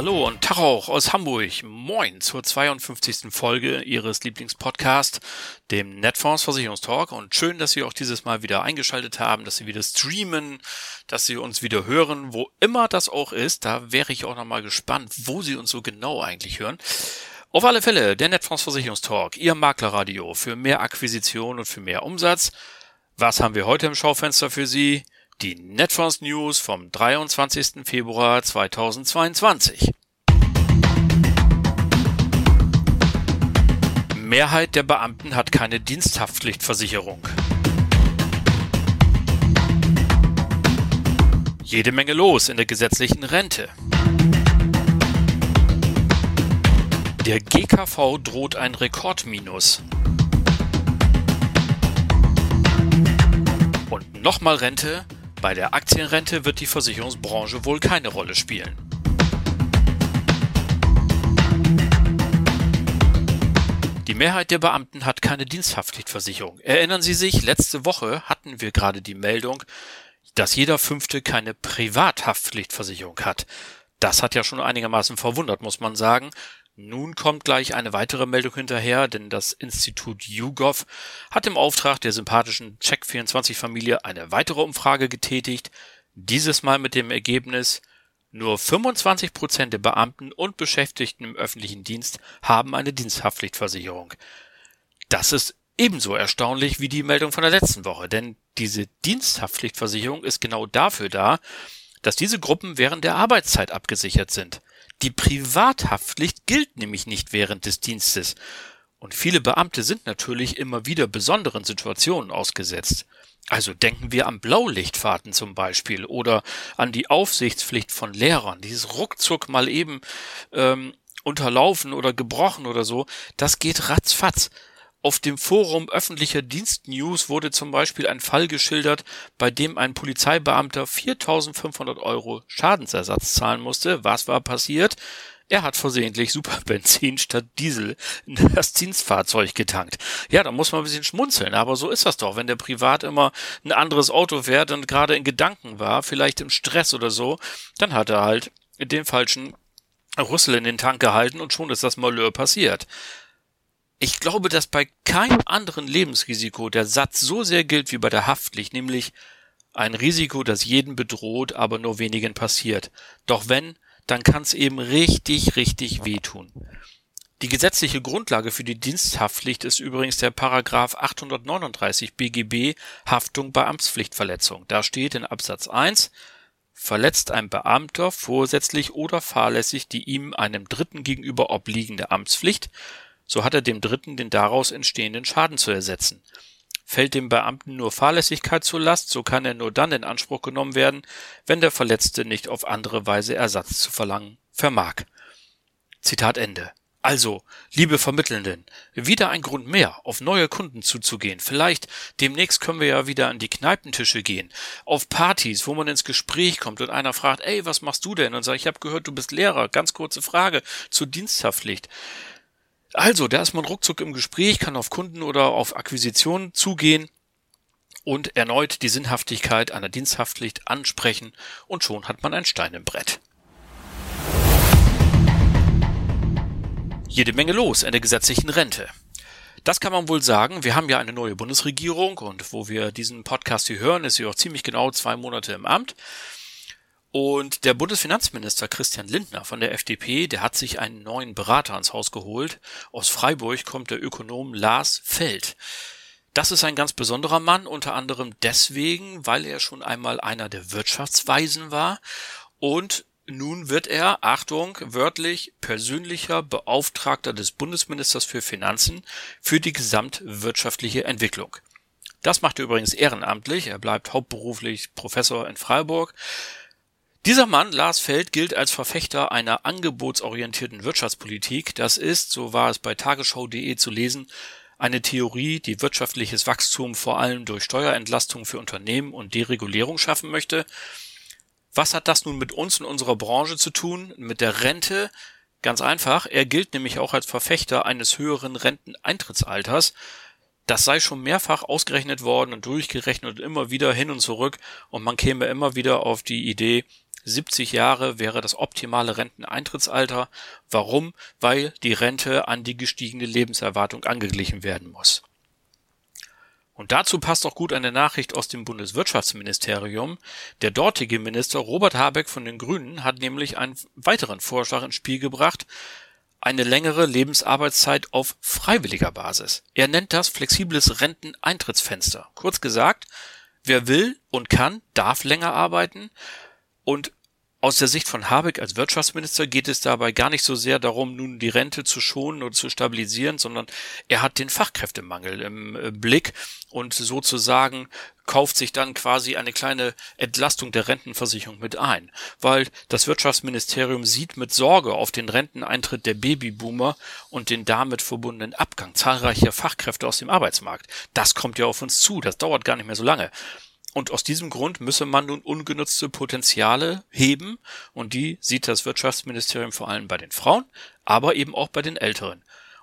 Hallo und Tag auch aus Hamburg. Moin zur 52. Folge Ihres Lieblingspodcasts, dem Netfonds Versicherungstalk. Und schön, dass Sie auch dieses Mal wieder eingeschaltet haben, dass Sie wieder streamen, dass Sie uns wieder hören, wo immer das auch ist. Da wäre ich auch nochmal gespannt, wo Sie uns so genau eigentlich hören. Auf alle Fälle, der Netfonds Versicherungstalk, Ihr Maklerradio für mehr Akquisition und für mehr Umsatz. Was haben wir heute im Schaufenster für Sie? Die Netfonds News vom 23. Februar 2022. Mehrheit der Beamten hat keine Diensthaftpflichtversicherung. Jede Menge los in der gesetzlichen Rente. Der GKV droht ein Rekordminus. Und nochmal Rente, bei der Aktienrente wird die Versicherungsbranche wohl keine Rolle spielen. Die Mehrheit der Beamten hat keine Diensthaftpflichtversicherung. Erinnern Sie sich, letzte Woche hatten wir gerade die Meldung, dass jeder Fünfte keine Privathaftpflichtversicherung hat. Das hat ja schon einigermaßen verwundert, muss man sagen. Nun kommt gleich eine weitere Meldung hinterher, denn das Institut YouGov hat im Auftrag der sympathischen Check24-Familie eine weitere Umfrage getätigt, dieses Mal mit dem Ergebnis, nur 25 Prozent der Beamten und Beschäftigten im öffentlichen Dienst haben eine Diensthaftpflichtversicherung. Das ist ebenso erstaunlich wie die Meldung von der letzten Woche, denn diese Diensthaftpflichtversicherung ist genau dafür da, dass diese Gruppen während der Arbeitszeit abgesichert sind. Die Privathaftpflicht gilt nämlich nicht während des Dienstes. Und viele Beamte sind natürlich immer wieder besonderen Situationen ausgesetzt. Also denken wir an Blaulichtfahrten zum Beispiel oder an die Aufsichtspflicht von Lehrern. Dieses ruckzuck mal eben ähm, unterlaufen oder gebrochen oder so, das geht ratzfatz. Auf dem Forum öffentlicher Dienstnews wurde zum Beispiel ein Fall geschildert, bei dem ein Polizeibeamter 4.500 Euro Schadensersatz zahlen musste. Was war passiert? Er hat versehentlich Superbenzin statt Diesel in das Dienstfahrzeug getankt. Ja, da muss man ein bisschen schmunzeln, aber so ist das doch. Wenn der privat immer ein anderes Auto fährt und gerade in Gedanken war, vielleicht im Stress oder so, dann hat er halt den falschen Rüssel in den Tank gehalten und schon ist das Malheur passiert. Ich glaube, dass bei keinem anderen Lebensrisiko der Satz so sehr gilt wie bei der Haftpflicht, nämlich ein Risiko, das jeden bedroht, aber nur wenigen passiert. Doch wenn, dann kann es eben richtig, richtig wehtun. Die gesetzliche Grundlage für die Diensthaftpflicht ist übrigens der Paragraph 839 BGB Haftung bei Amtspflichtverletzung. Da steht in Absatz 1 Verletzt ein Beamter vorsätzlich oder fahrlässig die ihm einem Dritten gegenüber obliegende Amtspflicht, so hat er dem Dritten den daraus entstehenden Schaden zu ersetzen. Fällt dem Beamten nur Fahrlässigkeit zur Last, so kann er nur dann in Anspruch genommen werden, wenn der Verletzte nicht auf andere Weise Ersatz zu verlangen vermag. Zitat Ende. Also, liebe Vermittelnden, wieder ein Grund mehr, auf neue Kunden zuzugehen. Vielleicht demnächst können wir ja wieder an die Kneipentische gehen, auf Partys, wo man ins Gespräch kommt und einer fragt, ey, was machst du denn? Und sagt, ich habe gehört, du bist Lehrer. Ganz kurze Frage zur Diensthaftpflicht. Also, da ist man ruckzuck im Gespräch, kann auf Kunden oder auf Akquisitionen zugehen und erneut die Sinnhaftigkeit einer Diensthaftpflicht ansprechen und schon hat man ein Stein im Brett. Jede Menge los in der gesetzlichen Rente. Das kann man wohl sagen. Wir haben ja eine neue Bundesregierung und wo wir diesen Podcast hier hören, ist sie auch ziemlich genau zwei Monate im Amt. Und der Bundesfinanzminister Christian Lindner von der FDP, der hat sich einen neuen Berater ans Haus geholt. Aus Freiburg kommt der Ökonom Lars Feld. Das ist ein ganz besonderer Mann, unter anderem deswegen, weil er schon einmal einer der Wirtschaftsweisen war und nun wird er, Achtung, wörtlich persönlicher Beauftragter des Bundesministers für Finanzen für die gesamtwirtschaftliche Entwicklung. Das macht er übrigens ehrenamtlich, er bleibt hauptberuflich Professor in Freiburg Dieser Mann, Lars Feld, gilt als Verfechter einer angebotsorientierten Wirtschaftspolitik. Das ist, so war es bei tagesschau.de zu lesen, eine Theorie, die wirtschaftliches Wachstum vor allem durch Steuerentlastung für Unternehmen und Deregulierung schaffen möchte. Was hat das nun mit uns in unserer Branche zu tun? Mit der Rente? Ganz einfach, er gilt nämlich auch als Verfechter eines höheren Renteneintrittsalters. Das sei schon mehrfach ausgerechnet worden und durchgerechnet und immer wieder hin und zurück und man käme immer wieder auf die Idee, 70 Jahre wäre das optimale Renteneintrittsalter. Warum? Weil die Rente an die gestiegene Lebenserwartung angeglichen werden muss. Und dazu passt auch gut eine Nachricht aus dem Bundeswirtschaftsministerium. Der dortige Minister Robert Habeck von den Grünen hat nämlich einen weiteren Vorschlag ins Spiel gebracht, eine längere Lebensarbeitszeit auf freiwilliger Basis. Er nennt das flexibles Renteneintrittsfenster. Kurz gesagt, wer will und kann, darf länger arbeiten und aus der Sicht von Habeck als Wirtschaftsminister geht es dabei gar nicht so sehr darum, nun die Rente zu schonen oder zu stabilisieren, sondern er hat den Fachkräftemangel im äh, Blick und sozusagen kauft sich dann quasi eine kleine Entlastung der Rentenversicherung mit ein, weil das Wirtschaftsministerium sieht mit Sorge auf den Renteneintritt der Babyboomer und den damit verbundenen Abgang zahlreicher Fachkräfte aus dem Arbeitsmarkt. Das kommt ja auf uns zu, das dauert gar nicht mehr so lange. Und aus diesem Grund müsse man nun ungenutzte Potenziale heben und die sieht das Wirtschaftsministerium vor allem bei den Frauen, aber eben auch bei den Älteren.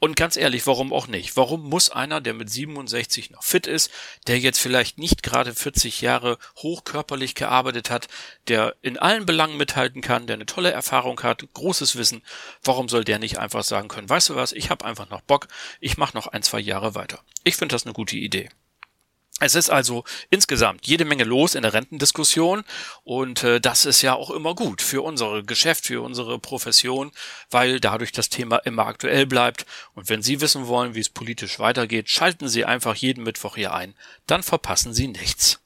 Und ganz ehrlich, warum auch nicht? Warum muss einer, der mit 67 noch fit ist, der jetzt vielleicht nicht gerade 40 Jahre hochkörperlich gearbeitet hat, der in allen Belangen mithalten kann, der eine tolle Erfahrung hat, großes Wissen, warum soll der nicht einfach sagen können, weißt du was, ich habe einfach noch Bock, ich mache noch ein, zwei Jahre weiter. Ich finde das eine gute Idee. Es ist also insgesamt jede Menge los in der Rentendiskussion und äh, das ist ja auch immer gut für unsere Geschäft, für unsere Profession, weil dadurch das Thema immer aktuell bleibt. Und wenn Sie wissen wollen, wie es politisch weitergeht, schalten Sie einfach jeden Mittwoch hier ein, dann verpassen Sie nichts.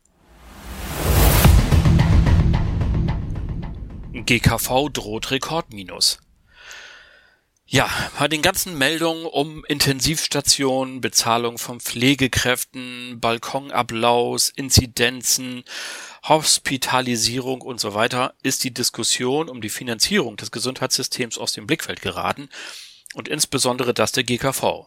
GKV droht Rekordminus. Ja, bei den ganzen Meldungen um Intensivstationen, Bezahlung von Pflegekräften, Balkonapplaus, Inzidenzen, Hospitalisierung und so weiter ist die Diskussion um die Finanzierung des Gesundheitssystems aus dem Blickfeld geraten und insbesondere das der GKV.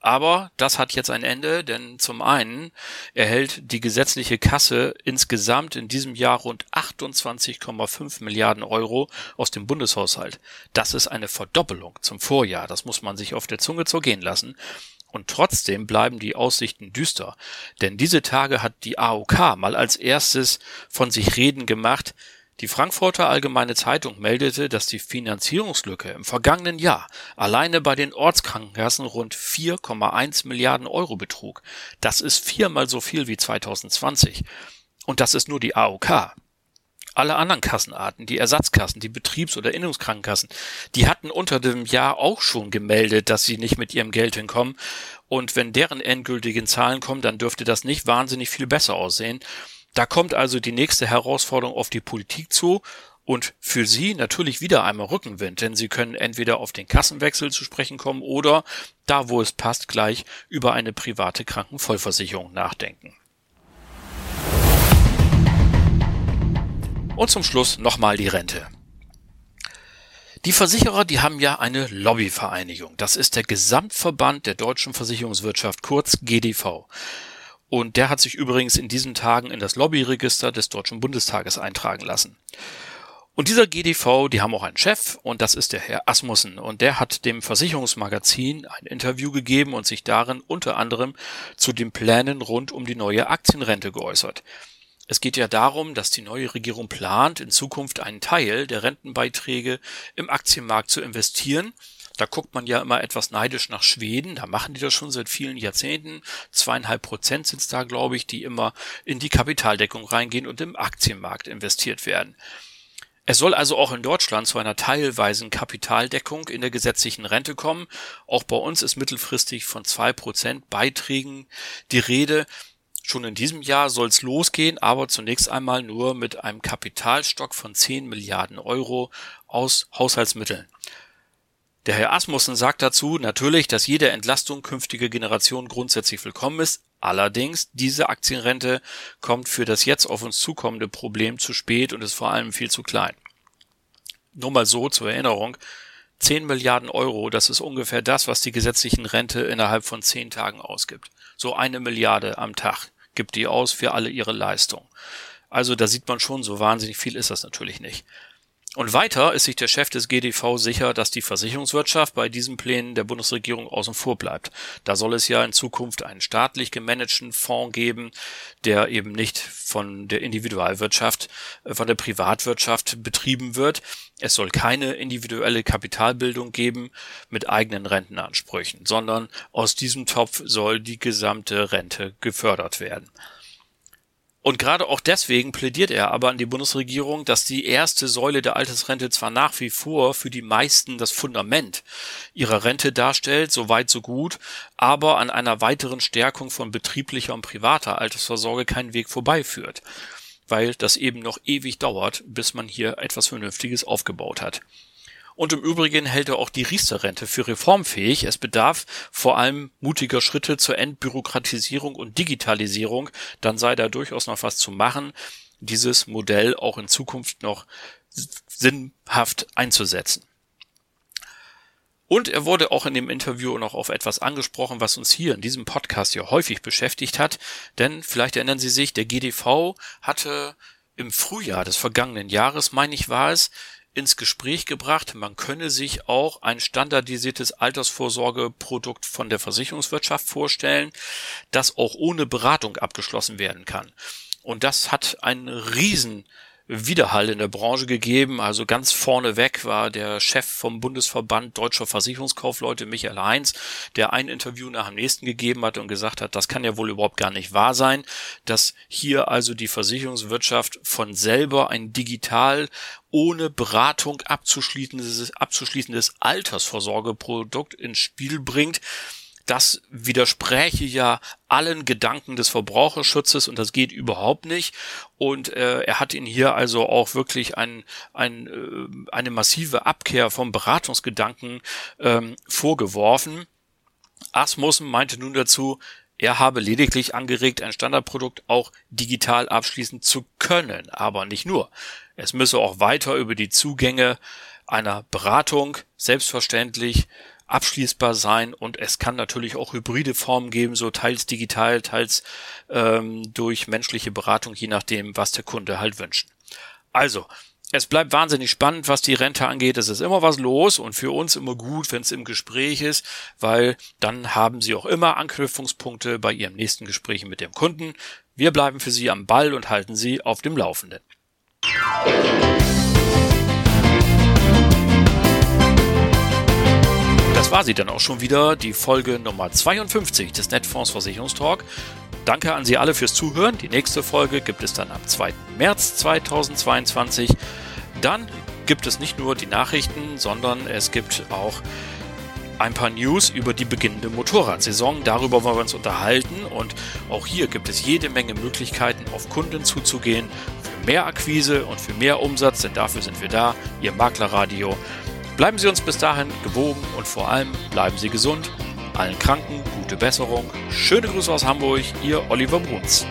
Aber das hat jetzt ein Ende, denn zum einen erhält die gesetzliche Kasse insgesamt in diesem Jahr rund 28,5 Milliarden Euro aus dem Bundeshaushalt. Das ist eine Verdoppelung zum Vorjahr. Das muss man sich auf der Zunge zergehen lassen. Und trotzdem bleiben die Aussichten düster. Denn diese Tage hat die AOK mal als erstes von sich reden gemacht, die Frankfurter Allgemeine Zeitung meldete, dass die Finanzierungslücke im vergangenen Jahr alleine bei den Ortskrankenkassen rund 4,1 Milliarden Euro betrug. Das ist viermal so viel wie 2020. Und das ist nur die AOK. Alle anderen Kassenarten, die Ersatzkassen, die Betriebs- oder Innungskrankenkassen, die hatten unter dem Jahr auch schon gemeldet, dass sie nicht mit ihrem Geld hinkommen. Und wenn deren endgültigen Zahlen kommen, dann dürfte das nicht wahnsinnig viel besser aussehen. Da kommt also die nächste Herausforderung auf die Politik zu und für Sie natürlich wieder einmal Rückenwind, denn Sie können entweder auf den Kassenwechsel zu sprechen kommen oder, da wo es passt, gleich über eine private Krankenvollversicherung nachdenken. Und zum Schluss nochmal die Rente. Die Versicherer, die haben ja eine Lobbyvereinigung. Das ist der Gesamtverband der deutschen Versicherungswirtschaft, kurz GDV. Und der hat sich übrigens in diesen Tagen in das Lobbyregister des Deutschen Bundestages eintragen lassen. Und dieser GDV, die haben auch einen Chef und das ist der Herr Asmussen und der hat dem Versicherungsmagazin ein Interview gegeben und sich darin unter anderem zu den Plänen rund um die neue Aktienrente geäußert. Es geht ja darum, dass die neue Regierung plant, in Zukunft einen Teil der Rentenbeiträge im Aktienmarkt zu investieren da guckt man ja immer etwas neidisch nach Schweden. Da machen die das schon seit vielen Jahrzehnten. Zweieinhalb Prozent sind es da, glaube ich, die immer in die Kapitaldeckung reingehen und im Aktienmarkt investiert werden. Es soll also auch in Deutschland zu einer teilweisen Kapitaldeckung in der gesetzlichen Rente kommen. Auch bei uns ist mittelfristig von zwei Prozent Beiträgen die Rede. Schon in diesem Jahr soll es losgehen, aber zunächst einmal nur mit einem Kapitalstock von 10 Milliarden Euro aus Haushaltsmitteln. Der Herr Asmussen sagt dazu natürlich, dass jede Entlastung künftiger Generationen grundsätzlich willkommen ist. Allerdings, diese Aktienrente kommt für das jetzt auf uns zukommende Problem zu spät und ist vor allem viel zu klein. Nur mal so zur Erinnerung. 10 Milliarden Euro, das ist ungefähr das, was die gesetzlichen Rente innerhalb von 10 Tagen ausgibt. So eine Milliarde am Tag gibt die aus für alle ihre Leistungen. Also da sieht man schon, so wahnsinnig viel ist das natürlich nicht. Und weiter ist sich der Chef des GDV sicher, dass die Versicherungswirtschaft bei diesen Plänen der Bundesregierung außen vor bleibt. Da soll es ja in Zukunft einen staatlich gemanagten Fonds geben, der eben nicht von der Individualwirtschaft, äh, von der Privatwirtschaft betrieben wird. Es soll keine individuelle Kapitalbildung geben mit eigenen Rentenansprüchen, sondern aus diesem Topf soll die gesamte Rente gefördert werden. Und gerade auch deswegen plädiert er aber an die Bundesregierung, dass die erste Säule der Altersrente zwar nach wie vor für die meisten das Fundament ihrer Rente darstellt, so weit so gut, aber an einer weiteren Stärkung von betrieblicher und privater Altersvorsorge keinen Weg vorbeiführt, weil das eben noch ewig dauert, bis man hier etwas Vernünftiges aufgebaut hat. Und im Übrigen hält er auch die Riester-Rente für reformfähig. Es bedarf vor allem mutiger Schritte zur Entbürokratisierung und Digitalisierung. Dann sei da durchaus noch was zu machen, dieses Modell auch in Zukunft noch sinnhaft einzusetzen. Und er wurde auch in dem Interview noch auf etwas angesprochen, was uns hier in diesem Podcast ja häufig beschäftigt hat. Denn vielleicht erinnern Sie sich, der GDV hatte im Frühjahr des vergangenen Jahres, meine ich, war es, ins Gespräch gebracht, man könne sich auch ein standardisiertes Altersvorsorgeprodukt von der Versicherungswirtschaft vorstellen, das auch ohne Beratung abgeschlossen werden kann. Und das hat einen riesen Widerhall in der Branche gegeben. Also ganz vorneweg war der Chef vom Bundesverband Deutscher Versicherungskaufleute, Michael Heinz, der ein Interview nach dem nächsten gegeben hat und gesagt hat, das kann ja wohl überhaupt gar nicht wahr sein, dass hier also die Versicherungswirtschaft von selber ein digital ohne Beratung abzuschließendes, abzuschließendes Altersvorsorgeprodukt ins Spiel bringt das widerspräche ja allen Gedanken des Verbraucherschutzes und das geht überhaupt nicht. Und äh, er hat ihn hier also auch wirklich ein, ein, äh, eine massive Abkehr vom Beratungsgedanken ähm, vorgeworfen. Asmussen meinte nun dazu, er habe lediglich angeregt, ein Standardprodukt auch digital abschließen zu können, aber nicht nur. Es müsse auch weiter über die Zugänge einer Beratung selbstverständlich abschließbar sein und es kann natürlich auch hybride Formen geben, so teils digital, teils ähm, durch menschliche Beratung, je nachdem, was der Kunde halt wünscht. Also, es bleibt wahnsinnig spannend, was die Rente angeht. Es ist immer was los und für uns immer gut, wenn es im Gespräch ist, weil dann haben Sie auch immer Anknüpfungspunkte bei Ihrem nächsten Gespräch mit dem Kunden. Wir bleiben für Sie am Ball und halten Sie auf dem Laufenden. Das war sie dann auch schon wieder, die Folge Nummer 52 des Netfonds Versicherungstalk. Danke an Sie alle fürs Zuhören. Die nächste Folge gibt es dann am 2. März 2022. Dann gibt es nicht nur die Nachrichten, sondern es gibt auch ein paar News über die beginnende Motorradsaison. Darüber wollen wir uns unterhalten und auch hier gibt es jede Menge Möglichkeiten, auf Kunden zuzugehen. Für mehr Akquise und für mehr Umsatz, denn dafür sind wir da. Ihr Maklerradio. Bleiben Sie uns bis dahin gewogen und vor allem bleiben Sie gesund. Allen Kranken gute Besserung. Schöne Grüße aus Hamburg, Ihr Oliver Bruns.